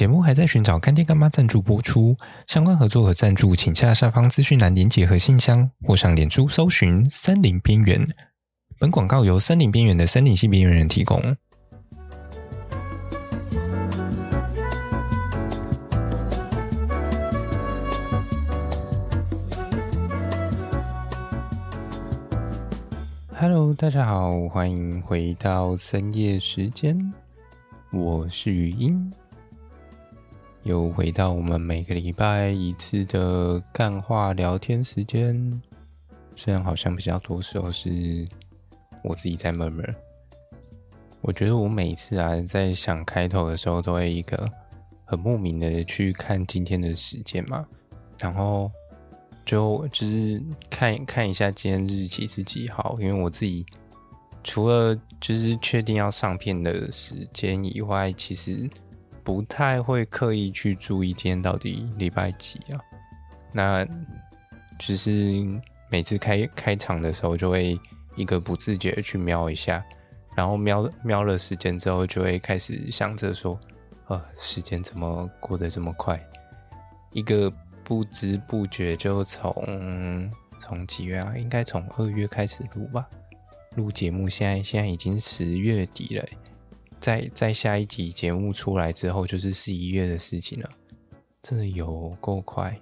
节目还在寻找干爹干妈赞助播出，相关合作和赞助，请下下方资讯栏连结和信箱，或上脸书搜寻“森林边缘”。本广告由森林边缘的森林系边缘人提供。Hello，大家好，欢迎回到深夜时间，我是语音。又回到我们每个礼拜一次的干话聊天时间，虽然好像比较多时候是我自己在默默。我觉得我每次啊在想开头的时候，都会一个很莫名的去看今天的时间嘛，然后就就是看看一下今天日期是几号，因为我自己除了就是确定要上片的时间以外，其实。不太会刻意去注意今天到底礼拜几啊？那只是每次开开场的时候，就会一个不自觉去瞄一下，然后瞄瞄了时间之后，就会开始想着说：“呃，时间怎么过得这么快？”一个不知不觉就从从几月啊？应该从二月开始录吧？录节目，现在现在已经十月底了。在在下一集节目出来之后，就是十一月的事情了，真的有够快。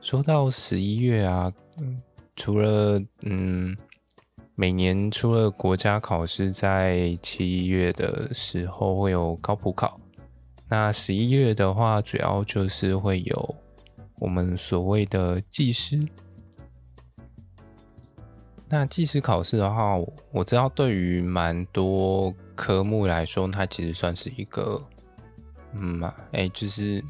说到十一月啊，除了嗯，每年除了国家考试在七月的时候会有高普考，那十一月的话，主要就是会有我们所谓的技师。那技师考试的话，我知道对于蛮多科目来说，它其实算是一个，嗯嘛，哎、就是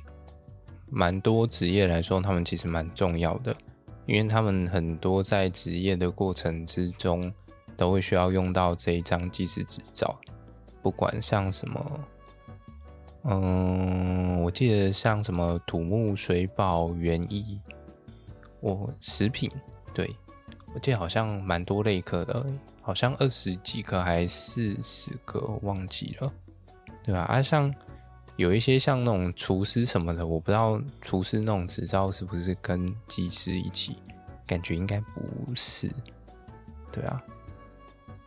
蛮多职业来说，他们其实蛮重要的，因为他们很多在职业的过程之中，都会需要用到这一张技师执照，不管像什么，嗯，我记得像什么土木、水保、园艺，我食品，对。我记得好像蛮多类科的，好像二十几科还是四十个，忘记了，对吧？啊，像有一些像那种厨师什么的，我不知道厨师那种执照是不是跟技师一起，感觉应该不是，对啊。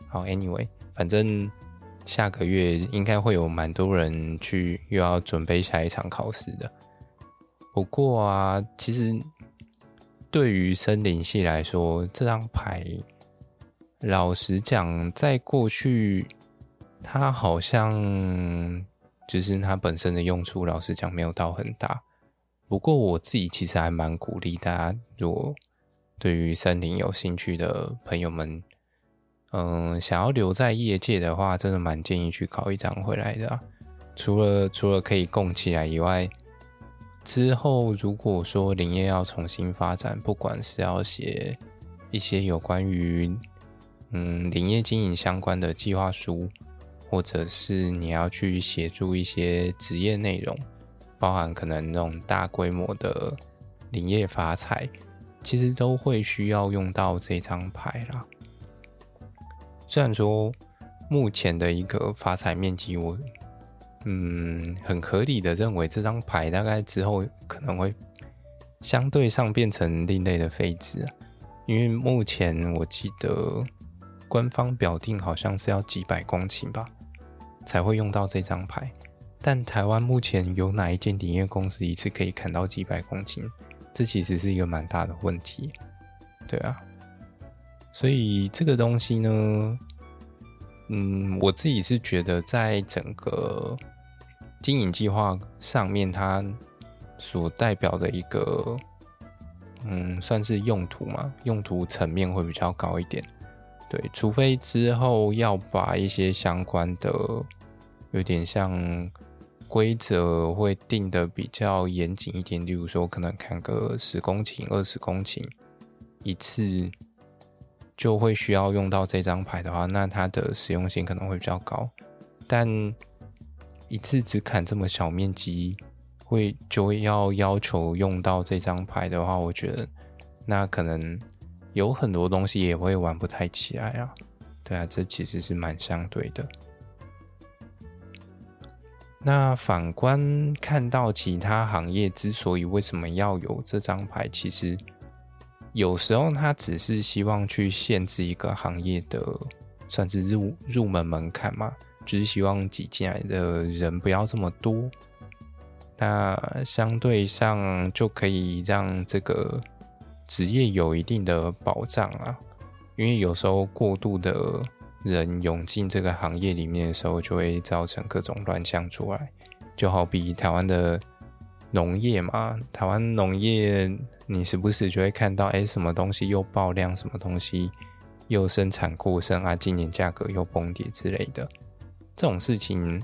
好，Anyway，反正下个月应该会有蛮多人去又要准备下一场考试的。不过啊，其实。对于森林系来说，这张牌，老实讲，在过去，它好像就是它本身的用处，老实讲没有到很大。不过我自己其实还蛮鼓励大家，如果对于森林有兴趣的朋友们，嗯，想要留在业界的话，真的蛮建议去考一张回来的。除了除了可以供起来以外。之后，如果说林业要重新发展，不管是要写一些有关于嗯林业经营相关的计划书，或者是你要去协助一些职业内容，包含可能那种大规模的林业发财，其实都会需要用到这张牌啦。虽然说目前的一个发财面积，我。嗯，很合理的认为，这张牌大概之后可能会相对上变成另类的废纸啊，因为目前我记得官方表定好像是要几百公顷吧，才会用到这张牌。但台湾目前有哪一间林业公司一次可以砍到几百公顷？这其实是一个蛮大的问题，对啊。所以这个东西呢，嗯，我自己是觉得在整个经营计划上面，它所代表的一个，嗯，算是用途嘛，用途层面会比较高一点。对，除非之后要把一些相关的，有点像规则会定得比较严谨一点，例如说可能砍个十公顷、二十公顷一次，就会需要用到这张牌的话，那它的实用性可能会比较高，但。一次只砍这么小面积，会就要要求用到这张牌的话，我觉得那可能有很多东西也会玩不太起来啊。对啊，这其实是蛮相对的。那反观看到其他行业之所以为什么要有这张牌，其实有时候他只是希望去限制一个行业的算是入入门门槛嘛，只是希望挤进来的人不要这么多，那相对上就可以让这个职业有一定的保障啊，因为有时候过度的。人涌进这个行业里面的时候，就会造成各种乱象出来。就好比台湾的农业嘛，台湾农业你时不时就会看到，哎，什么东西又爆量，什么东西又生产过剩啊，今年价格又崩跌之类的。这种事情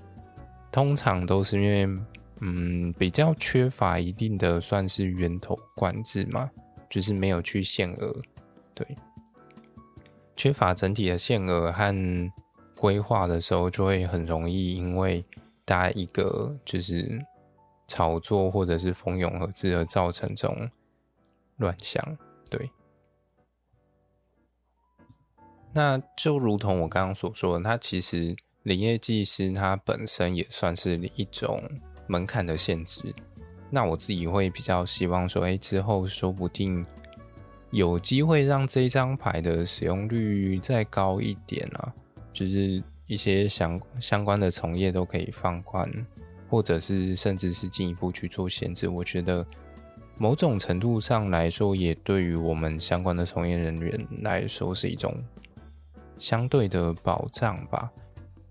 通常都是因为，嗯，比较缺乏一定的算是源头管制嘛，就是没有去限额，对。缺乏整体的限额和规划的时候，就会很容易因为大家一个就是炒作或者是蜂拥而至而造成这种乱象。对，那就如同我刚刚所说的，它其实林业技师它本身也算是一种门槛的限制。那我自己会比较希望说，哎，之后说不定。有机会让这张牌的使用率再高一点啊，就是一些相相关的从业都可以放宽，或者是甚至是进一步去做限制。我觉得某种程度上来说，也对于我们相关的从业人员来说是一种相对的保障吧。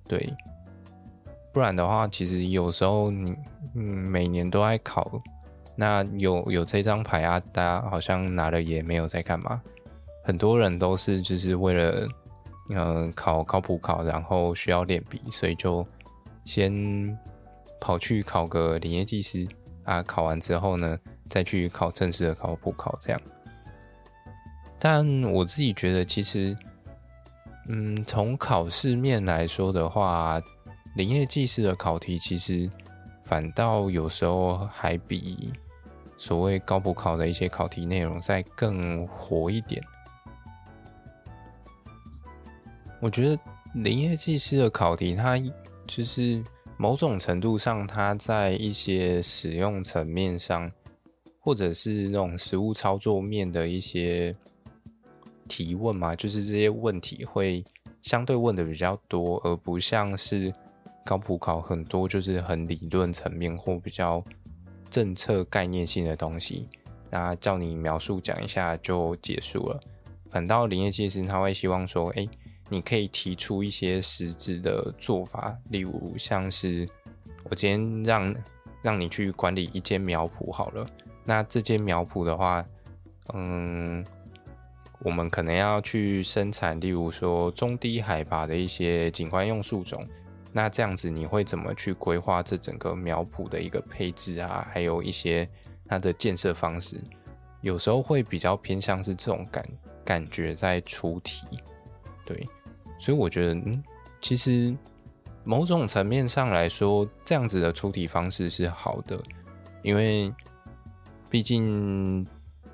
对，不然的话，其实有时候你嗯每年都在考。那有有这张牌啊，大家好像拿了也没有在干嘛。很多人都是就是为了嗯、考考普考，然后需要练笔，所以就先跑去考个林业技师啊。考完之后呢，再去考正式的考普考这样。但我自己觉得，其实嗯，从考试面来说的话，林业技师的考题其实反倒有时候还比。所谓高普考的一些考题内容再更活一点，我觉得林业技师的考题，它就是某种程度上，它在一些使用层面上，或者是那种实物操作面的一些提问嘛，就是这些问题会相对问的比较多，而不像是高普考很多就是很理论层面或比较。政策概念性的东西，那叫你描述讲一下就结束了。反倒林业技师他会希望说，哎、你可以提出一些实质的做法，例如像是我今天让让你去管理一间苗圃好了，那这间苗圃的话，嗯，我们可能要去生产，例如说中低海拔的一些景观用树种。那这样子，你会怎么去规划这整个苗圃的一个配置啊？还有一些它的建设方式，有时候会比较偏向是这种感感觉在出题，对，所以我觉得，嗯，其实某种层面上来说，这样子的出题方式是好的，因为毕竟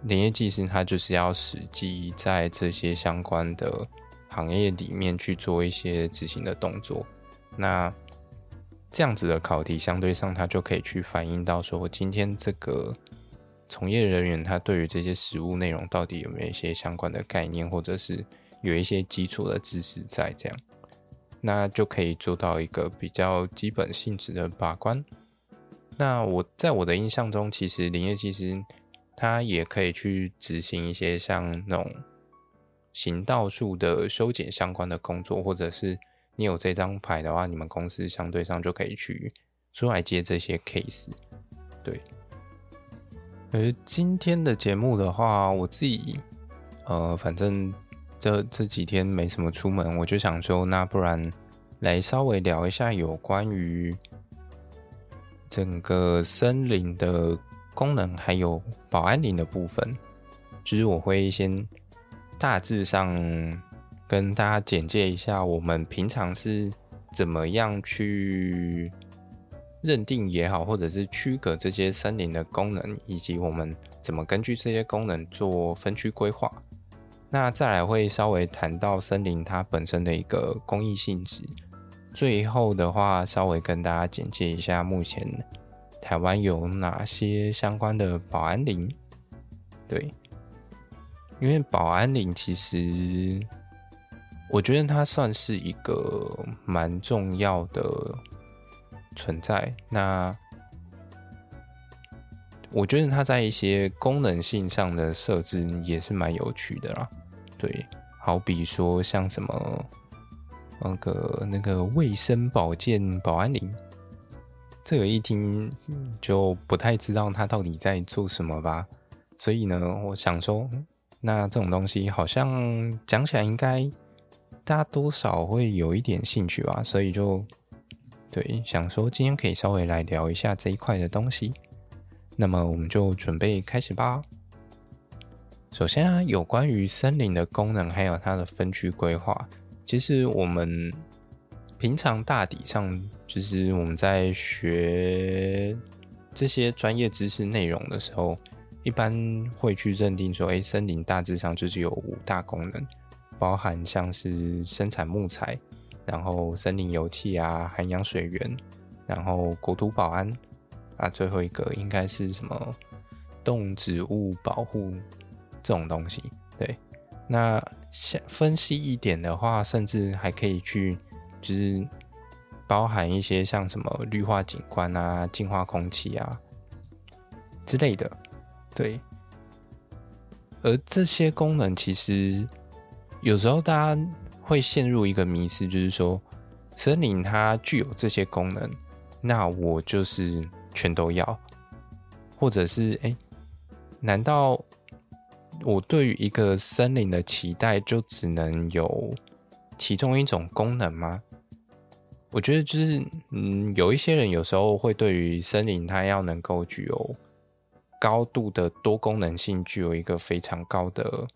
林业技师他就是要实际在这些相关的行业里面去做一些执行的动作。那这样子的考题，相对上，它就可以去反映到说，今天这个从业人员他对于这些实务内容到底有没有一些相关的概念，或者是有一些基础的知识在这样，那就可以做到一个比较基本性质的把关。那我在我的印象中，其实林业技师他也可以去执行一些像那种行道树的修剪相关的工作，或者是。你有这张牌的话，你们公司相对上就可以去出来接这些 case。对，而今天的节目的话，我自己呃，反正这这几天没什么出门，我就想说，那不然来稍微聊一下有关于整个森林的功能，还有保安林的部分。就是我会先大致上。跟大家简介一下，我们平常是怎么样去认定也好，或者是区隔这些森林的功能，以及我们怎么根据这些功能做分区规划。那再来会稍微谈到森林它本身的一个公益性质，最后的话，稍微跟大家简介一下目前台湾有哪些相关的保安林。对，因为保安林其实，我觉得它算是一个蛮重要的存在。那我觉得它在一些功能性上的设置也是蛮有趣的啦。对，好比说像什么那个那个卫生保健保安林，这个一听就不太知道他到底在做什么吧。所以呢，我想说，那这种东西好像讲起来应该大家多少会有一点兴趣吧。所以就对，想说今天可以稍微来聊一下这一块的东西。那么我们就准备开始吧。首先啊，有关于森林的功能还有它的分区规划，其实我们平常大体上就是我们在学这些专业知识内容的时候，一般会去认定说，哎，森林大致上就是有五大功能，包含像是生产木材，然后森林游憩啊，涵养水源，然后国土保安。啊，最后一个应该是什么动植物保护这种东西？对，那像分析一点的话，甚至还可以去就是包含一些像什么绿化景观啊、净化空气啊之类的。对，而这些功能其实有时候大家会陷入一个迷思，就是说森林它具有这些功能，那我就是。全都要，或者是哎，难道我对于一个森林的期待就只能有其中一种功能吗？我觉得就是，嗯，有一些人有时候会对于森林它要能够具有高度的多功能性，具有一个非常高的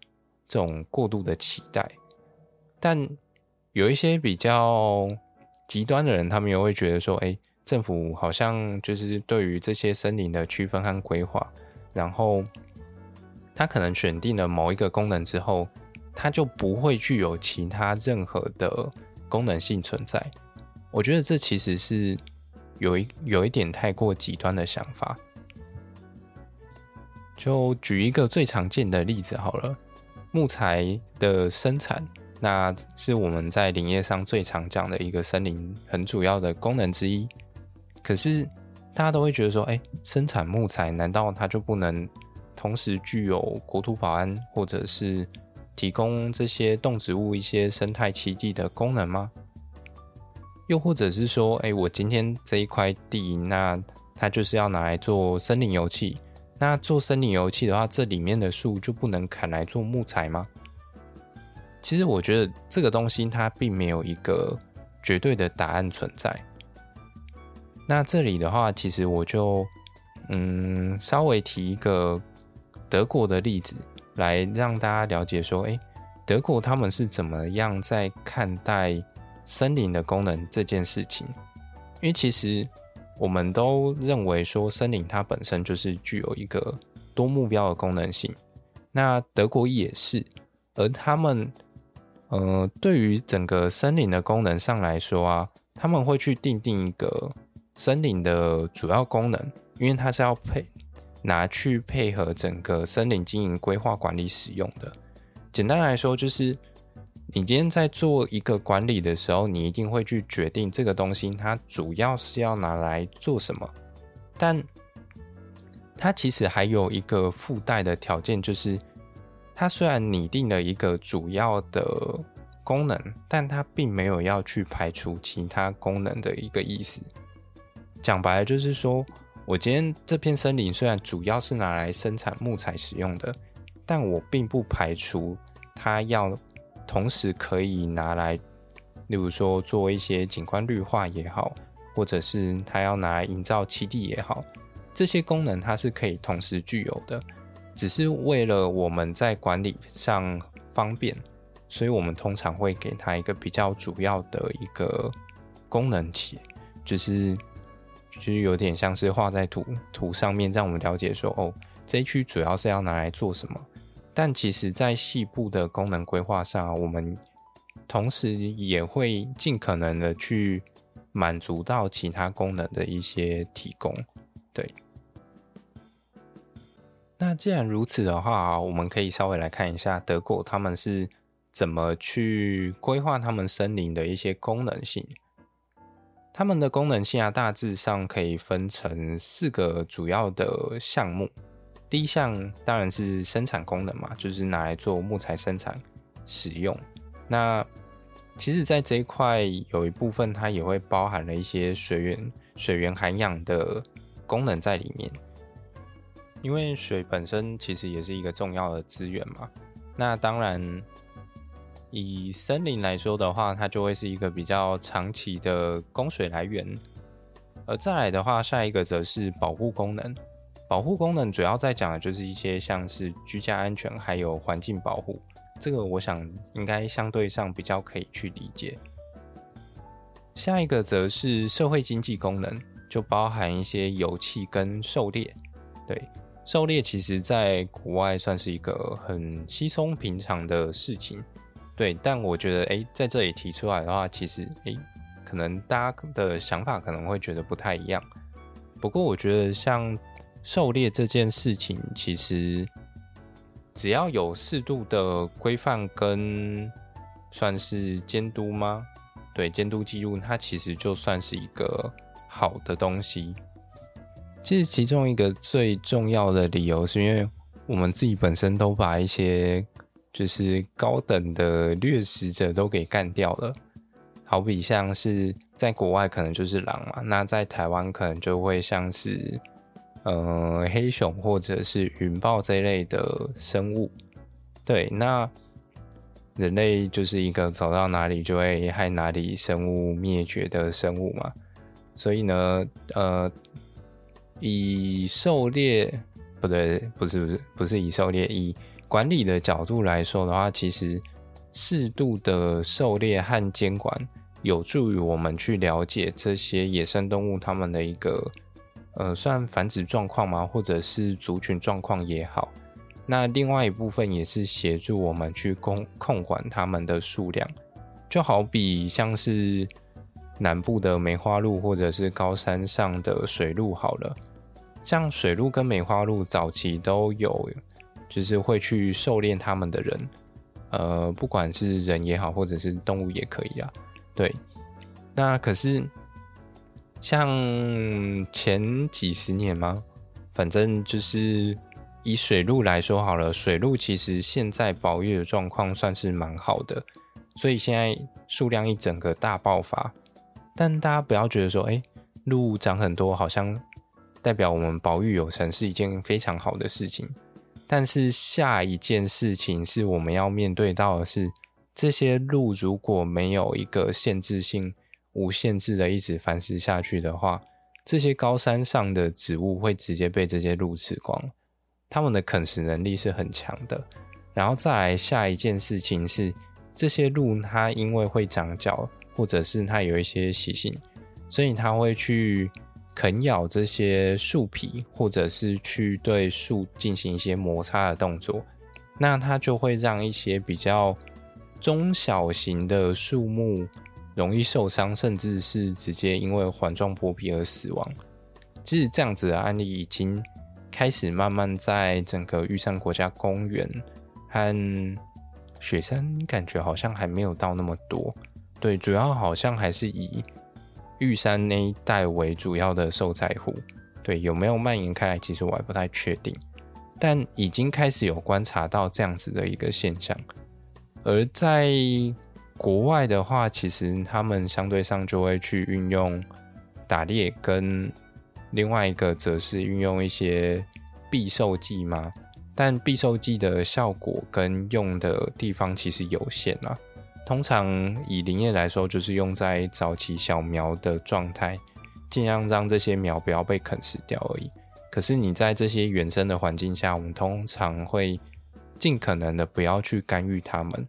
这种过度的期待，但有一些比较极端的人，他们又会觉得说，哎。政府好像就是对于这些森林的区分和规划，然后他可能选定了某一个功能之后，它就不会具有其他任何的功能性存在。我觉得这其实是有一有一点太过极端的想法。就举一个最常见的例子好了，木材的生产，那是我们在林业上最常讲的一个森林很主要的功能之一。可是，大家都会觉得说，哎，生产木材难道它就不能同时具有国土保安，或者是提供这些动植物一些生态栖地的功能吗？又或者是说，哎，我今天这一块地，那它就是要拿来做森林游憩，那做森林游憩的话，这里面的树就不能砍来做木材吗？其实我觉得这个东西它并没有一个绝对的答案存在。那这里的话，其实我就嗯稍微提一个德国的例子，来让大家了解说，诶，德国他们是怎么样在看待森林的功能这件事情？因为其实我们都认为说，森林它本身就是具有一个多目标的功能性。那德国也是，而他们呃对于整个森林的功能上来说啊，他们会去订定一个。森林的主要功能，因为它是要配拿去配合整个森林经营规划管理使用的。简单来说，就是你今天在做一个管理的时候，你一定会去决定这个东西它主要是要拿来做什么。但它其实还有一个附带的条件，就是它虽然拟定了一个主要的功能，但它并没有要去排除其他功能的一个意思。讲白了就是说，我今天这片森林虽然主要是拿来生产木材使用的，但我并不排除它要同时可以拿来，例如说做一些景观绿化也好，或者是它要拿来营造栖地也好，这些功能它是可以同时具有的，只是为了我们在管理上方便，所以我们通常会给它一个比较主要的一个功能起，就是。就是有点像是画在图图上面，让我们了解说，哦，这一区主要是要拿来做什么。但其实，在细部的功能规划上，我们同时也会尽可能的去满足到其他功能的一些提供。对，那既然如此的话，我们可以稍微来看一下德国他们是怎么去规划他们森林的一些功能性。他们的功能性啊，大致上可以分成四个主要的项目。第一项当然是生产功能嘛，就是拿来做木材生产使用。那其实，在这一块有一部分它也会包含了一些水源、水源涵养的功能在里面。因为水本身其实也是一个重要的资源嘛。那当然。以森林来说的话，它就会是一个比较长期的供水来源。而再来的话，下一个则是保护功能。保护功能主要在讲的就是一些像是居家安全，还有环境保护。这个我想应该相对上比较可以去理解。下一个则是社会经济功能，就包含一些油气跟狩猎。对，狩猎其实在国外算是一个很稀松平常的事情。对，但我觉得，哎，在这里提出来的话，其实，哎，可能大家的想法可能会觉得不太一样。不过，我觉得像狩猎这件事情，其实只要有适度的规范跟算是监督吗？对，监督记录，它其实就算是一个好的东西。其实，其中一个最重要的理由，是因为我们自己本身都把一些。就是高等的掠食者都给干掉了，好比像是在国外可能就是狼嘛，那在台湾可能就会像是呃黑熊或者是云豹这类的生物。对，那人类就是一个走到哪里就会害哪里生物灭绝的生物嘛，所以呢，呃，以狩猎不对，不是不是不是以狩猎以。管理的角度来说的话，其实适度的狩猎和监管有助于我们去了解这些野生动物它们的一个呃，算繁殖状况吗？或者是族群状况也好。那另外一部分也是协助我们去控控管它们的数量，就好比像是南部的梅花鹿，或者是高山上的水鹿好了。像水鹿跟梅花鹿早期都有。就是会去狩猎他们的人，呃，不管是人也好，或者是动物也可以啦。对，那可是像前几十年吗？反正就是以水路来说好了，水路其实现在保育的状况算是蛮好的，所以现在数量一整个大爆发。但大家不要觉得说，哎，鹿长很多，好像代表我们保育有成是一件非常好的事情。但是下一件事情是我们要面对到的是，这些鹿如果没有一个限制性、无限制的一直繁殖下去的话，这些高山上的植物会直接被这些鹿吃光，它们的啃食能力是很强的。然后再来下一件事情是，这些鹿它因为会长角，或者是它有一些习性，所以它会去。啃咬这些树皮，或者是去对树进行一些摩擦的动作，那它就会让一些比较中小型的树木容易受伤，甚至是直接因为环状剥皮而死亡。其实这样子的案例已经开始慢慢在整个玉山国家公园和雪山，感觉好像还没有到那么多。对，主要好像还是以。玉山那一带为主要的受灾户，对，有没有蔓延开来？其实我还不太确定，但已经开始有观察到这样子的一个现象。而在国外的话，其实他们相对上就会去运用打猎，跟另外一个则是运用一些避兽剂嘛。但避兽剂的效果跟用的地方其实有限啊。通常以林业来说，就是用在早期小苗的状态，尽量让这些苗不要被啃食掉而已。可是你在这些原生的环境下，我们通常会尽可能的不要去干预它们。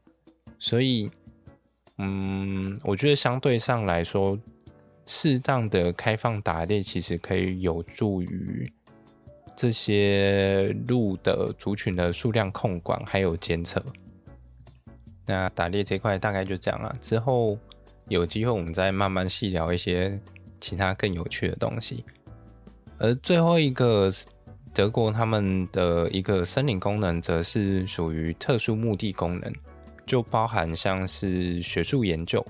所以，嗯，我觉得相对上来说，适当的开放打猎其实可以有助于这些鹿的族群的数量控管还有监测。那打猎这块大概就这样了，之后有机会我们再慢慢细聊一些其他更有趣的东西。而最后一个德国他们的一个森林功能，则是属于特殊目的功能，就包含像是学术研究、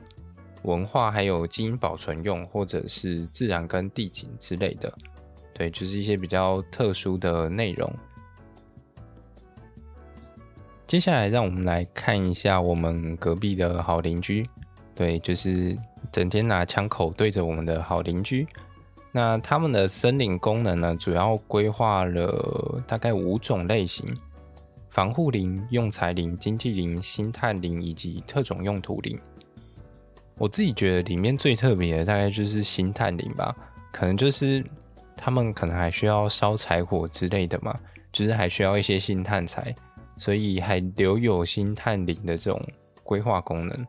文化，还有基因保存用，或者是自然跟地景之类的。对，就是一些比较特殊的内容。接下来，让我们来看一下我们隔壁的好邻居。对，就是整天拿枪口对着我们的好邻居。那他们的森林功能呢，主要规划了大概五种类型：防护林、用材林、经济林、星探林以及特种用途林。我自己觉得里面最特别的，大概就是星探林吧。可能就是他们可能还需要烧柴火之类的嘛，就是还需要一些新探材。所以还留有星探林的这种规划功能。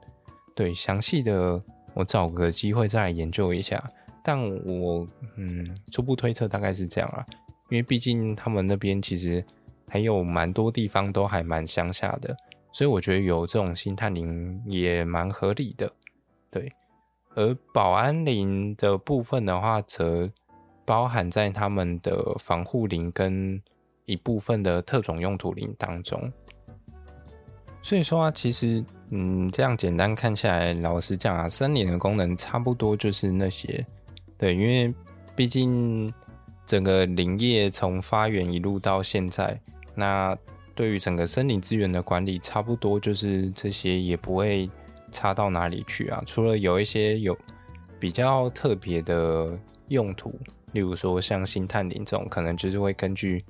对，详细的我找个机会再来研究一下。但我嗯，初步推测大概是这样啊，因为毕竟他们那边其实还有蛮多地方都还蛮乡下的，所以我觉得有这种心探林也蛮合理的。对，而保安林的部分的话，则包含在他们的防护林跟。一部分的特种用途林当中，所以说啊，其实嗯，这样简单看下来，老实讲啊，森林的功能差不多就是那些，对，因为毕竟整个林业从发源一路到现在，那对于整个森林资源的管理，差不多就是这些，也不会差到哪里去啊。除了有一些有比较特别的用途，例如说像星探林这种，可能就是会根据。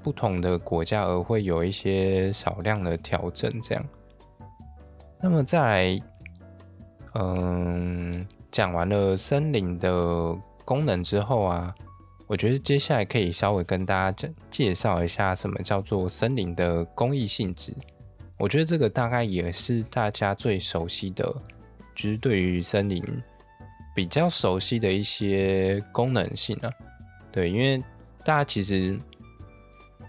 不同的国家而会有一些少量的调整，这样。那么再来，嗯，讲完了森林的功能之后啊，我觉得接下来可以稍微跟大家讲介绍一下什么叫做森林的公益性质。我觉得这个大概也是大家最熟悉的，就是对于森林比较熟悉的一些功能性啊。对，因为大家其实。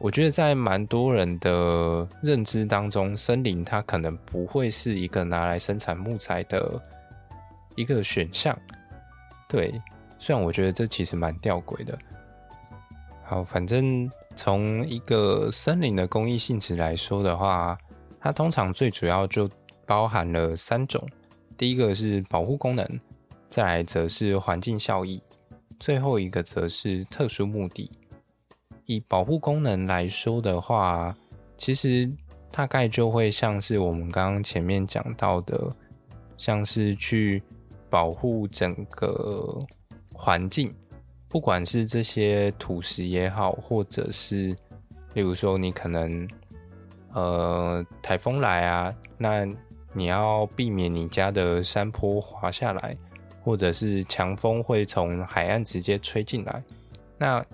我觉得在蛮多人的认知当中，森林它可能不会是一个拿来生产木材的一个选项。对，虽然我觉得这其实蛮吊诡的。好，反正从一个森林的公益性质来说的话，它通常最主要就包含了三种：第一个是保护功能，再来则是环境效益，最后一个则是特殊目的。以保护功能来说的话，其实大概就会像是我们刚刚前面讲到的，像是去保护整个环境，不管是这些土石也好，或者是例如说你可能呃台风来啊，那你要避免你家的山坡滑下来，或者是强风会从海岸直接吹进来，那。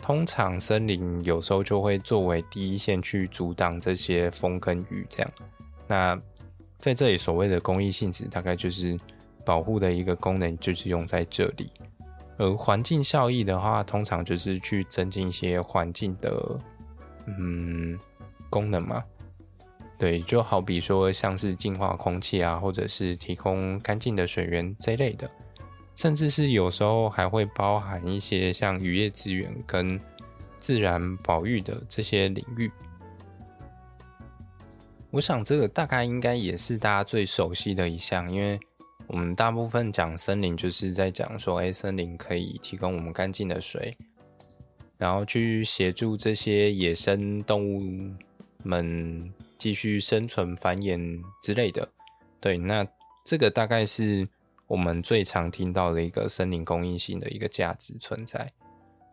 通常森林有时候就会作为第一线去阻挡这些风跟雨，这样。那在这里所谓的公益性质，大概就是保护的一个功能，就是用在这里。而环境效益的话，通常就是去增进一些环境的嗯功能嘛。对，就好比说像是净化空气啊，或者是提供干净的水源这类的。甚至是有时候还会包含一些像渔业资源跟自然保育的这些领域。我想这个大概应该也是大家最熟悉的一项，因为我们大部分讲森林就是在讲说，哎，森林可以提供我们干净的水，然后去协助这些野生动物们继续生存、繁衍之类的。对，那这个大概是。我们最常听到的一个森林公益性的一个价值存在，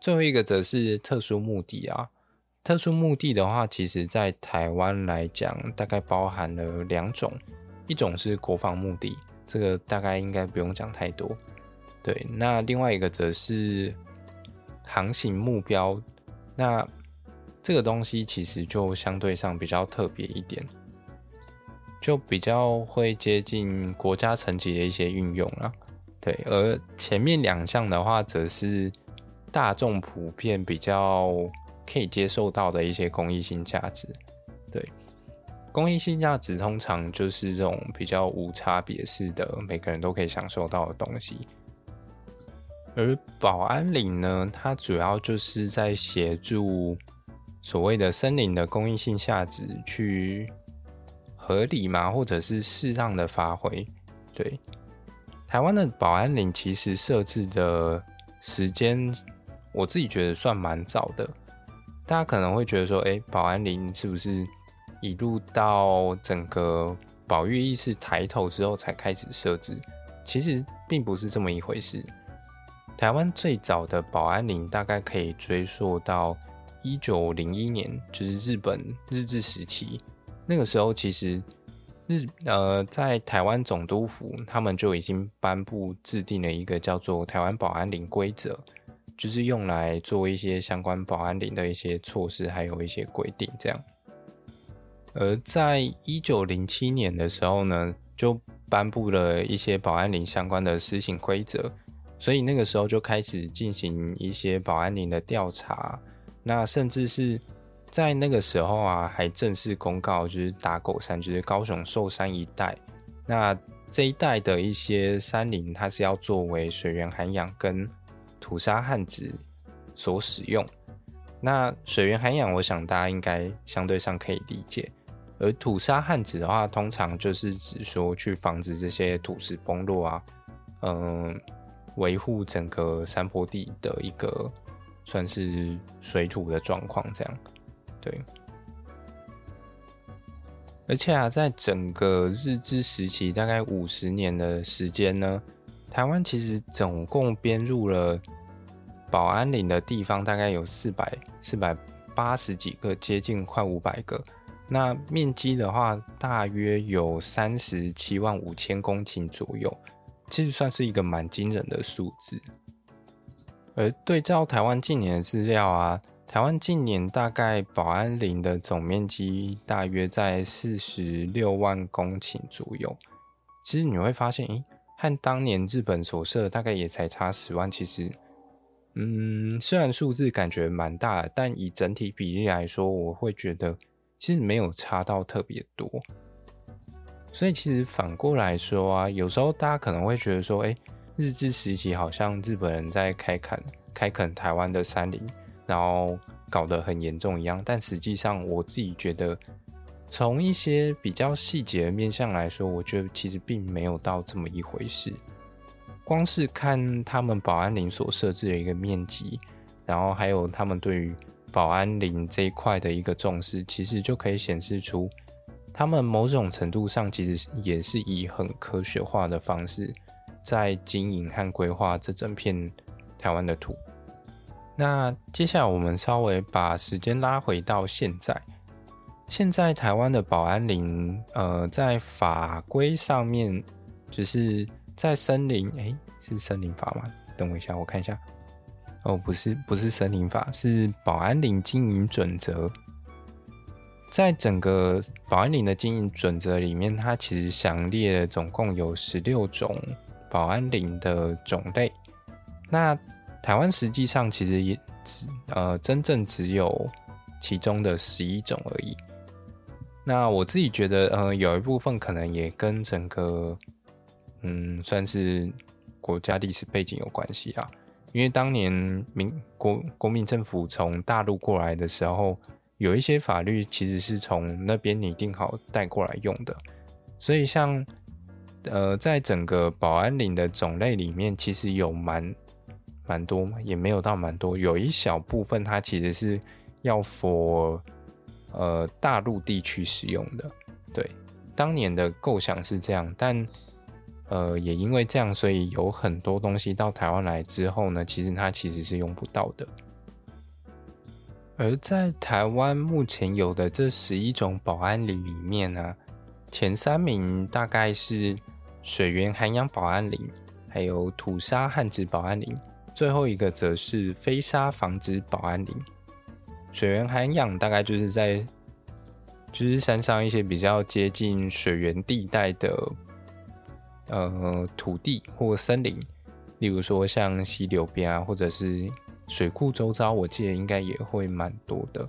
最后一个则是特殊目的啊。特殊目的的话，其实在台湾来讲，大概包含了两种，一种是国防目的，这个大概应该不用讲太多。对，那另外一个则是航行目标，那这个东西其实就相对上比较特别一点。就比较会接近国家层级的一些运用了，对。而前面两项的话，则是大众普遍比较可以接受到的一些公益性价值，公益性价值通常就是这种比较无差别式的，每个人都可以享受到的东西。而保安林呢，它主要就是在协助所谓的森林的公益性价值去合理嘛，或者是适当的发挥。对，台湾的保安林其实设置的时间，我自己觉得算蛮早的。大家可能会觉得说，哎，保安林是不是一路到整个保育意识抬头之后才开始设置？其实并不是这么一回事。台湾最早的保安林大概可以追溯到一九零一年，就是日本日治时期。那个时候，其实日呃在台湾总督府，他们就已经颁布制定了一个叫做《台湾保安林规则》，就是用来做一些相关保安林的一些措施，还有一些规定这样。而在一九零七年的时候呢，就颁布了一些保安林相关的施行规则。所以那个时候就开始进行一些保安林的调查，那甚至是在那个时候啊，还正式公告，就是打狗山，就是高雄寿山一带，那这一带的一些山林，它是要作为水源涵养跟土沙旱植所使用。那水源涵养，我想大家应该相对上可以理解，而土沙汉子的话，通常就是指说去防止这些土石崩落啊，嗯。维护整个山坡地的一个算是水土的状况，这样对。而且啊，在整个日治时期，大概五十年的时间呢，台湾其实总共编入了保安林的地方，大概有四百四百八十几个，接近快五百个。那面积的话，大约有三十七万五千公顷左右。其实算是一个蛮惊人的数字，而对照台湾近年的资料啊，台湾近年大概保安林的总面积大约在四十六万公顷左右。其实你会发现，诶，和当年日本所设大概也才差十万。其实，嗯，虽然数字感觉蛮大的，但以整体比例来说，我会觉得其实没有差到特别多。所以其实反过来说啊，有时候大家可能会觉得说，诶，日治时期好像日本人在开垦开垦台湾的山林，然后搞得很严重一样。但实际上，我自己觉得，从一些比较细节的面向来说，我觉得其实并没有到这么一回事。光是看他们保安林所设置的一个面积，然后还有他们对于保安林这一块的一个重视，其实就可以显示出。他们某种程度上其实也是以很科学化的方式在经营和规划这整片台湾的土。那接下来我们稍微把时间拉回到现在，现在台湾的保安林，呃，在法规上面，就是在森林，诶，是森林法吗？等我一下，我看一下。哦，不是，不是森林法，是保安林经营准则。在整个保安林的经营准则里面，它其实详列了总共有十六种保安林的种类。那台湾实际上其实也只呃真正只有其中的十一种而已。那我自己觉得，呃，有一部分可能也跟整个嗯算是国家历史背景有关系啊，因为当年民国国民政府从大陆过来的时候。有一些法律其实是从那边拟定好带过来用的，所以像呃，在整个保安林的种类里面，其实有蛮蛮多，也没有到蛮多，有一小部分它其实是要 for 呃大陆地区使用的。对，当年的构想是这样，但呃也因为这样，所以有很多东西到台湾来之后呢，其实它其实是用不到的。而在台湾目前有的这十一种保安林里面呢、前三名大概是水源涵养保安林，还有土沙旱植保安林，最后一个则是飞沙防治保安林。水源涵养大概就是在就是山上一些比较接近水源地带的呃土地或森林，例如说像溪流边啊，或者是。水库周遭，我记得应该也会蛮多的，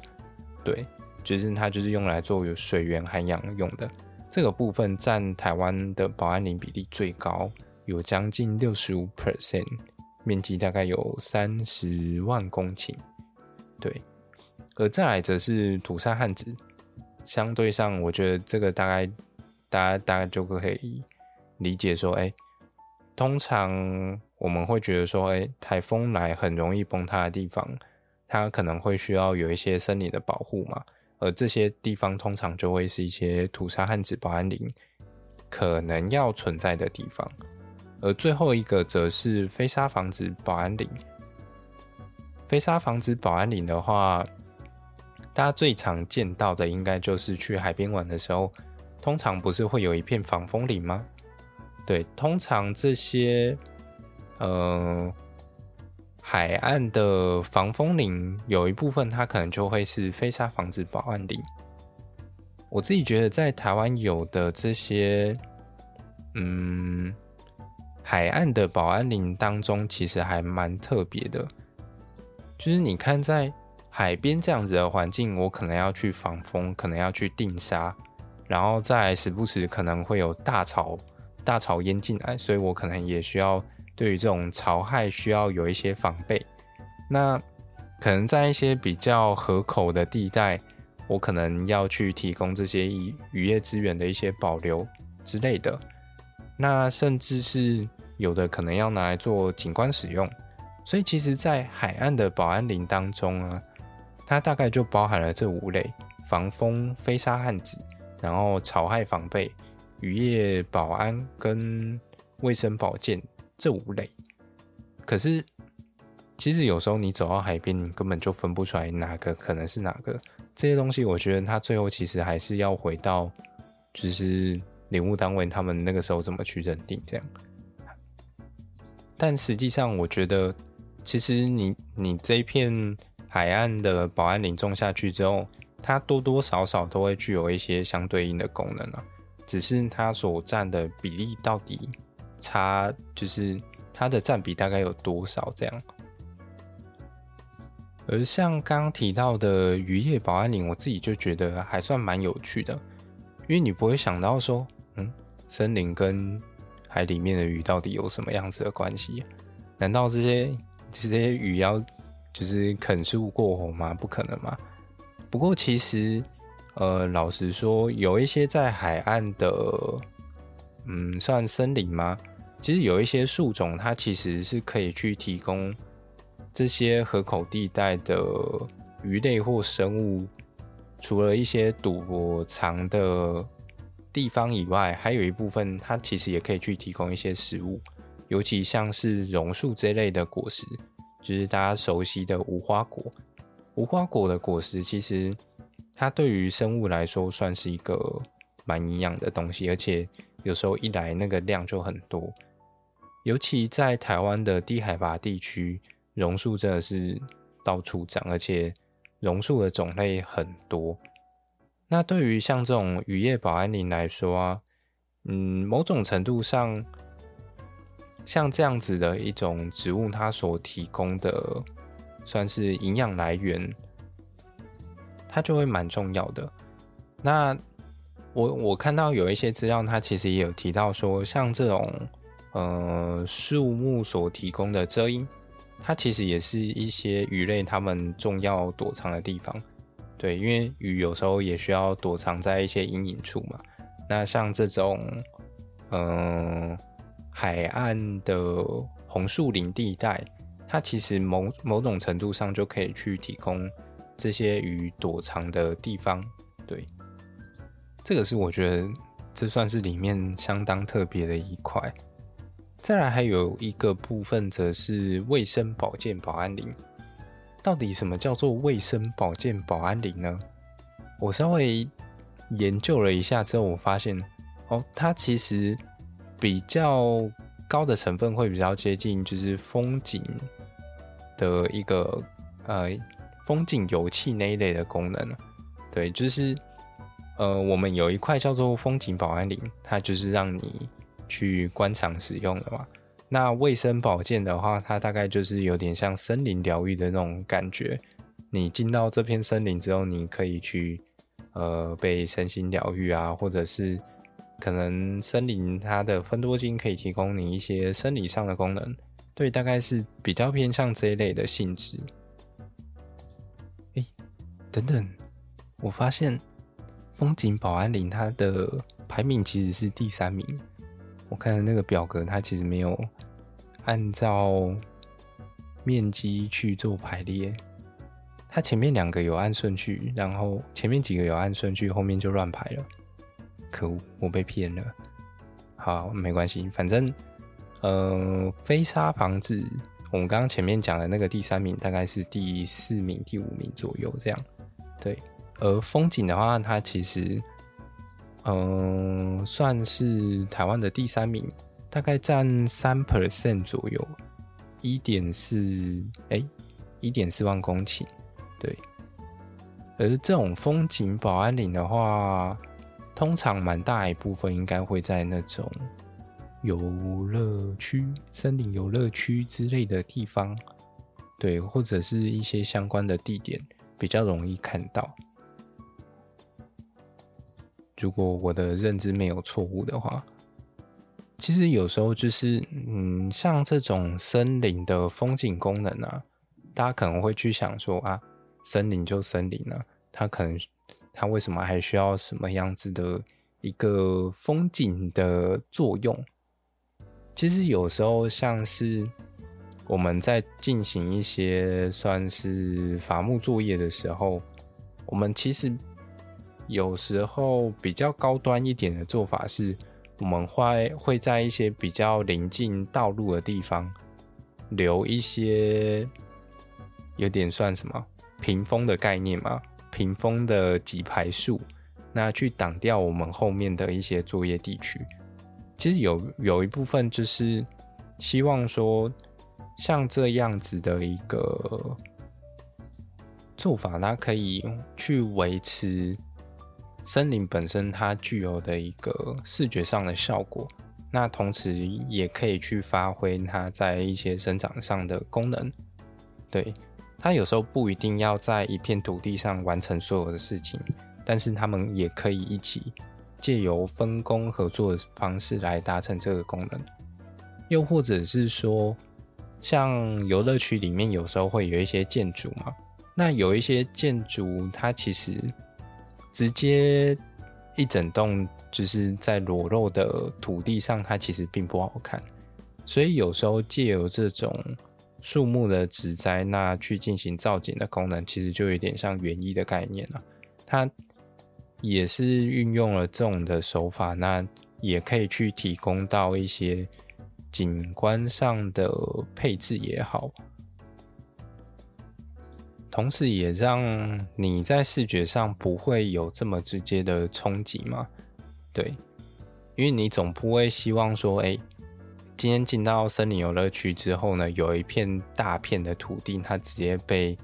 对，就是它就是用来做有水源涵养用的。这个部分占台湾的保安林比例最高，有将近六十五 percent，面积大概有三十万公顷。对，而再来则是土杉汉子，相对上，我觉得这个大概大家大概就可以理解说，哎，通常我们会觉得说，哎，台风来很容易崩塌的地方，它可能会需要有一些森林的保护嘛。而这些地方通常就会是一些土杉汉子保安林可能要存在的地方，而最后一个则是飞沙防子保安林。飞沙防子保安林的话，大家最常见到的应该就是去海边玩的时候，通常不是会有一片防风林吗？对，通常这些，呃。海岸的防风林有一部分，它可能就会是飞沙防止保安林。我自己觉得，在台湾有的这些，嗯，海岸的保安林当中，其实还蛮特别的。就是你看，在海边这样子的环境，我可能要去防风，可能要去定沙，然后再时不时可能会有大潮、大潮淹进来，所以我可能也需要。对于这种潮害，需要有一些防备。那可能在一些比较河口的地带，我可能要去提供这些渔渔业资源的一些保留之类的。那甚至是有的可能要拿来做景观使用。所以，其实，在海岸的保安林当中啊，它大概就包含了这五类：防风、飞沙旱子，然后潮害防备、渔业保安跟卫生保健。这五类，可是其实有时候你走到海边，你根本就分不出来哪个可能是哪个。这些东西，我觉得它最后其实还是要回到，就是领务单位他们那个时候怎么去认定这样。但实际上，我觉得其实你你这一片海岸的保安林种下去之后，它多多少少都会具有一些相对应的功能啊，只是它所占的比例到底。差就是它的占比大概有多少这样，而像刚提到的渔业保安林，我自己就觉得还算蛮有趣的，因为你不会想到说，嗯，森林跟海里面的鱼到底有什么样子的关系？难道这些这些鱼要就是啃树过活吗？不可能嘛。不过其实，呃，老实说，有一些在海岸的。嗯，算森林吗？其实有一些树种，它其实是可以去提供这些河口地带的鱼类或生物，除了一些躲藏的地方以外，还有一部分它其实也可以去提供一些食物，尤其像是榕树这类的果实，就是大家熟悉的无花果。无花果的果实其实它对于生物来说算是一个蛮营养的东西，而且。有时候一来那个量就很多，尤其在台湾的低海拔地区，榕树真的是到处长，而且榕树的种类很多。那对于像这种雨夜保安林来说啊，嗯，某种程度上，像这样子的一种植物，它所提供的算是营养来源，它就会蛮重要的。那我我看到有一些资料，它其实也有提到说，像这种呃树木所提供的遮阴，它其实也是一些鱼类它们重要躲藏的地方。对，因为鱼有时候也需要躲藏在一些阴影处嘛。那像这种嗯、呃、海岸的红树林地带，它其实某某种程度上就可以去提供这些鱼躲藏的地方。对。这个是我觉得这算是里面相当特别的一块。再来还有一个部分，则是卫生保健保安林。到底什么叫做卫生保健保安林呢？我稍微研究了一下之后，我发现哦，它其实比较高的成分会比较接近，就是风景的一个呃风景油气那一类的功能。对，就是。呃，我们有一块叫做风景保安林，它就是让你去观赏使用的嘛。那卫生保健的话，它大概就是有点像森林疗愈的那种感觉。你进到这片森林之后，你可以去呃被身心疗愈啊，或者是可能森林它的芬多精可以提供你一些生理上的功能，对，大概是比较偏向这一类的性质。等等，我发现风景保安林它的排名其实是第三名。我看的那个表格，它其实没有按照面积去做排列，它前面两个有按顺序，然后前面几个有按顺序，后面就乱排了。可恶，我被骗了。好，没关系，反正，呃，飞沙房子，我们刚刚前面讲的那个第三名，大概是第四名、第五名左右这样。对，而风景的话，它其实。嗯，算是台湾的第三名，大概占三 percent 左右，一点四哎，一点四万公顷，对。而这种风景保安林的话，通常蛮大一部分应该会在那种游乐区、森林游乐区之类的地方，对，或者是一些相关的地点比较容易看到。如果我的认知没有错误的话，其实有时候就是，嗯，像这种森林的风景功能啊，大家可能会去想说啊，森林就森林啊，它可能它为什么还需要什么样子的一个风景的作用？其实有时候像是我们在进行一些算是伐木作业的时候，我们其实。有时候比较高端一点的做法是，我们会会在一些比较临近道路的地方留一些，有点算什么屏风的概念嘛？屏风的几排树，那去挡掉我们后面的一些作业地区。其实有有一部分就是希望说，像这样子的一个做法，它可以去维持。森林本身它具有的一个视觉上的效果，那同时也可以去发挥它在一些生长上的功能。对，它有时候不一定要在一片土地上完成所有的事情，但是他们也可以一起借由分工合作的方式来达成这个功能。又或者是说，像游乐区里面有时候会有一些建筑嘛，那有一些建筑它其实。直接一整栋就是在裸露的土地上，它其实并不好看。所以有时候借由这种树木的植栽，那去进行造景的功能，其实就有点像园艺的概念了。它也是运用了这种的手法，那也可以去提供到一些景观上的配置也好。同时，也让你在视觉上不会有这么直接的冲击嘛？对，因为你总不会希望说，哎，今天进到森林游乐区之后呢，有一片大片的土地，它直接被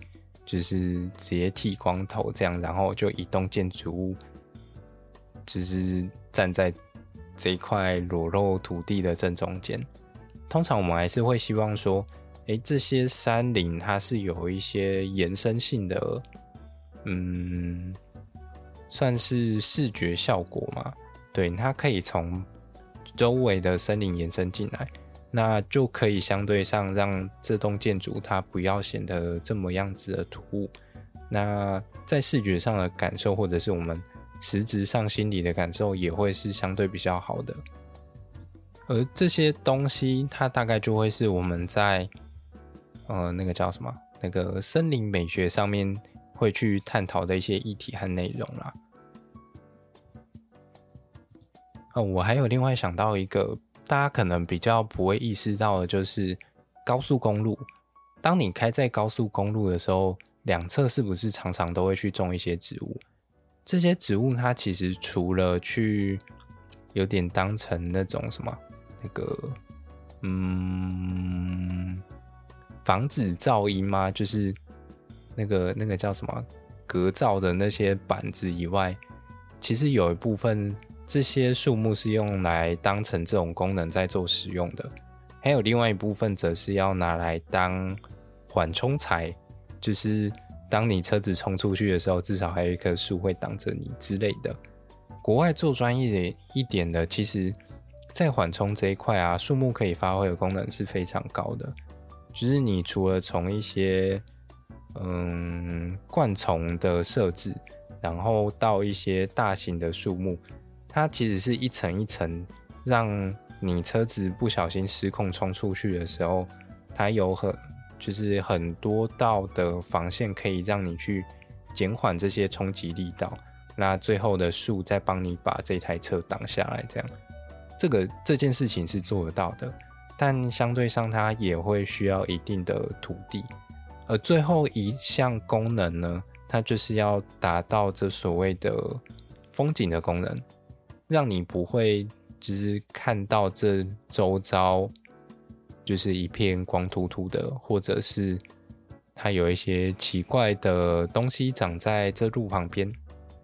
就是直接剃光头这样，然后就一栋建筑物，就是站在这一块裸露土地的正中间。通常我们还是会希望说。诶，这些山林它是有一些延伸性的，嗯，算是视觉效果嘛？对，它可以从周围的森林延伸进来，那就可以相对上让这栋建筑它不要显得这么样子的突兀。那在视觉上的感受，或者是我们实质上心理的感受，也会是相对比较好的。而这些东西，它大概就会是我们在。呃，那个叫什么？那个森林美学上面会去探讨的一些议题和内容啦。哦，我还有另外想到一个，大家可能比较不会意识到的，就是高速公路。当你开在高速公路的时候，两侧是不是常常都会去种一些植物？这些植物它其实除了去有点当成那种什么，那个，嗯。防止噪音吗？就是那个那个叫什么隔噪的那些板子以外，其实有一部分这些树木是用来当成这种功能在做使用的，还有另外一部分则是要拿来当缓冲材，就是当你车子冲出去的时候，至少还有一棵树会挡着你之类的。国外做专业一点的，其实，在缓冲这一块啊，树木可以发挥的功能是非常高的。就是你除了从一些嗯灌丛的设置，然后到一些大型的树木，它其实是一层一层，让你车子不小心失控冲出去的时候，它有很就是很多道的防线，可以让你去减缓这些冲击力道。那最后的树再帮你把这台车挡下来，这样，这个这件事情是做得到的。但相对上，它也会需要一定的土地。而最后一项功能呢，它就是要达到这所谓的风景的功能，让你不会只是看到这周遭。就是一片光秃秃的，或者是它有一些奇怪的东西长在这路旁边，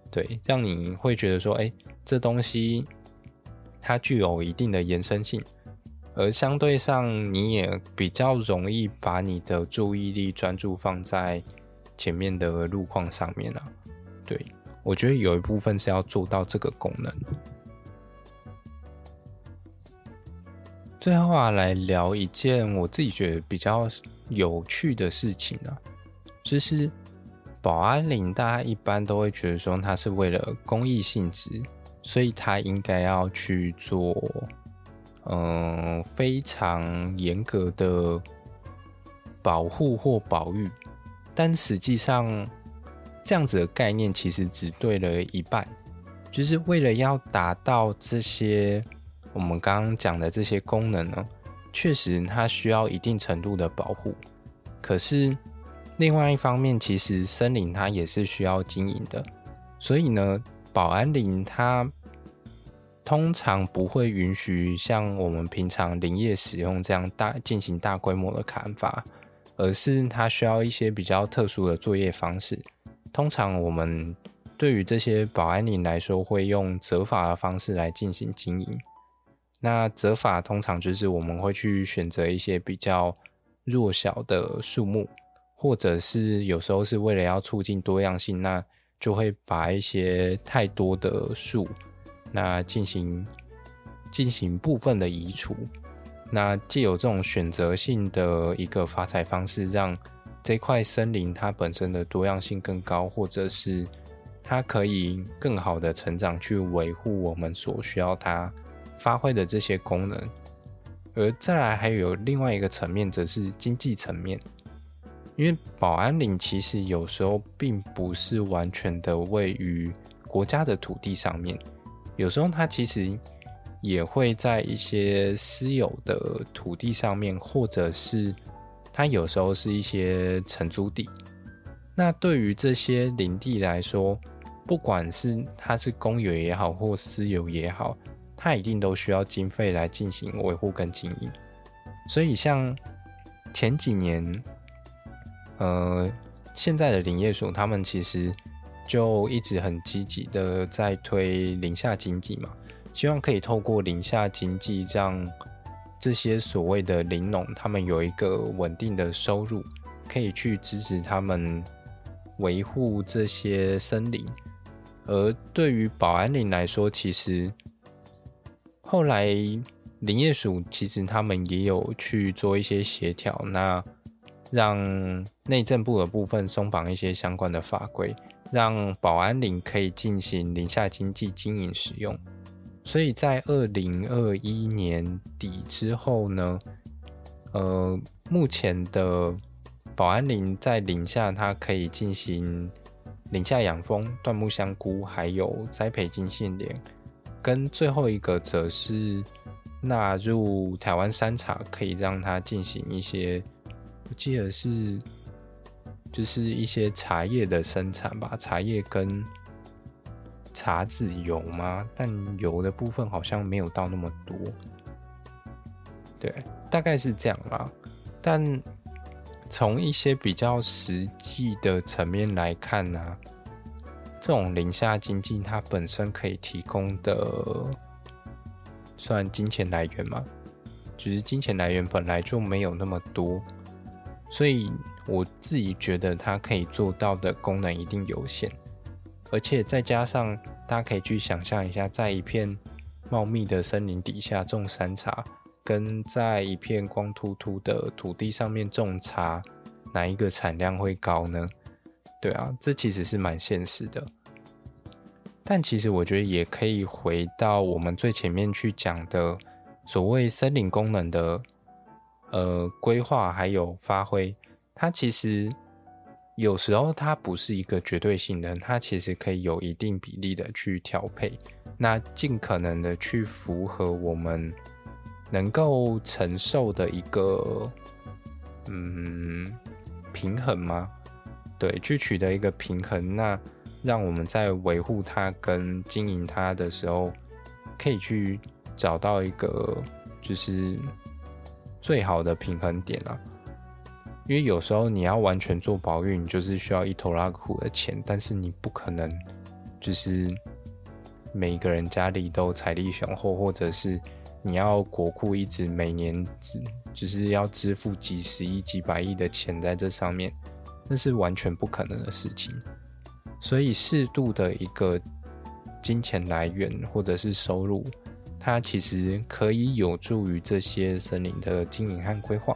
对，让你会觉得说，哎，这东西它具有一定的延伸性，而相对上你也比较容易把你的注意力专注放在前面的路况上面啊。对，我觉得有一部分是要做到这个功能。最后啊，来聊一件我自己觉得比较有趣的事情啊，就是保安林，大家一般都会觉得说它是为了公益性质，所以它应该要去做，嗯，非常严格的保护或保育，但实际上这样子的概念其实只对了一半，就是为了要达到这些。我们刚刚讲的这些功能呢，确实它需要一定程度的保护。可是另外一方面，其实森林它也是需要经营的。所以呢，保安林它通常不会允许像我们平常林业使用这样大进行大规模的砍伐，而是它需要一些比较特殊的作业方式。通常我们对于这些保安林来说，会用责伐的方式来进行经营。那责伐通常就是我们会去选择一些比较弱小的树木，或者是有时候是为了要促进多样性，那就会把一些太多的树，那进行进行部分的移除。那借由这种选择性的一个伐采方式，让这块森林它本身的多样性更高，或者是它可以更好的成长，去维护我们所需要它。发挥的这些功能，而再来还有另外一个层面，则是经济层面。因为保安林其实有时候并不是完全的位于国家的土地上面，有时候它其实也会在一些私有的土地上面，或者是它有时候是一些承租地。那对于这些林地来说，不管是它是公有也好，或私有也好。它一定都需要经费来进行维护跟经营，所以像前几年，呃，现在的林业署他们其实就一直很积极的在推林下经济嘛，希望可以透过林下经济，让这些所谓的林农他们有一个稳定的收入，可以去支持他们维护这些森林。而对于保安林来说，其实后来，林业署其实他们也有去做一些协调，那让内政部的部分松绑一些相关的法规，让保安林可以进行林下经济经营使用。所以在二零二一年底之后呢，呃，目前的保安林在林下它可以进行林下养蜂、椴木香菇，还有栽培金线莲。跟最后一个则是纳入台湾山茶，可以让它进行一些，我记得是就是一些茶叶的生产吧，茶叶跟茶籽油吗？但油的部分好像没有到那么多，对，大概是这样啦。但从一些比较实际的层面来看呢、这种零下经济，它本身可以提供的算金钱来源嘛？只是金钱来源本来就没有那么多，所以我自己觉得它可以做到的功能一定有限，而且再加上大家可以去想象一下，在一片茂密的森林底下种山茶，跟在一片光秃秃的土地上面种茶，哪一个产量会高呢？对啊，这其实是蛮现实的。但其实我觉得也可以回到我们最前面去讲的所谓森林功能的呃规划还有发挥，它其实有时候它不是一个绝对性的，它其实可以有一定比例的去调配，那尽可能的去符合我们能够承受的一个嗯平衡吗？对，去取得一个平衡，那。让我们在维护它跟经营它的时候，可以去找到一个就是最好的平衡点啊。因为有时候你要完全做保育，你就是需要一头拉苦的钱，但是你不可能就是每个人家里都财力雄厚，或者是你要国库一直每年只就是要支付几十亿、几百亿的钱在这上面，那是完全不可能的事情。所以，适度的一个金钱来源或者是收入，它其实可以有助于这些森林的经营和规划。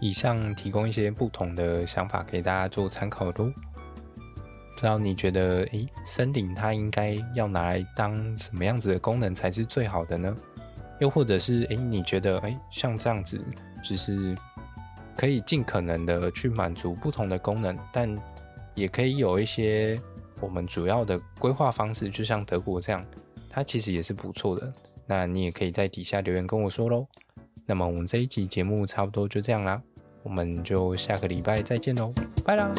以上提供一些不同的想法给大家做参考喽。不知道你觉得，诶，森林它应该要拿来当什么样子的功能才是最好的呢？又或者是，诶，你觉得，诶，像这样子，就是可以尽可能的去满足不同的功能，但也可以有一些我们主要的规划方式，就像德国这样，它其实也是不错的。那你也可以在底下留言跟我说喽。那么我们这一集节目差不多就这样啦，我们就下个礼拜再见喽，拜啦。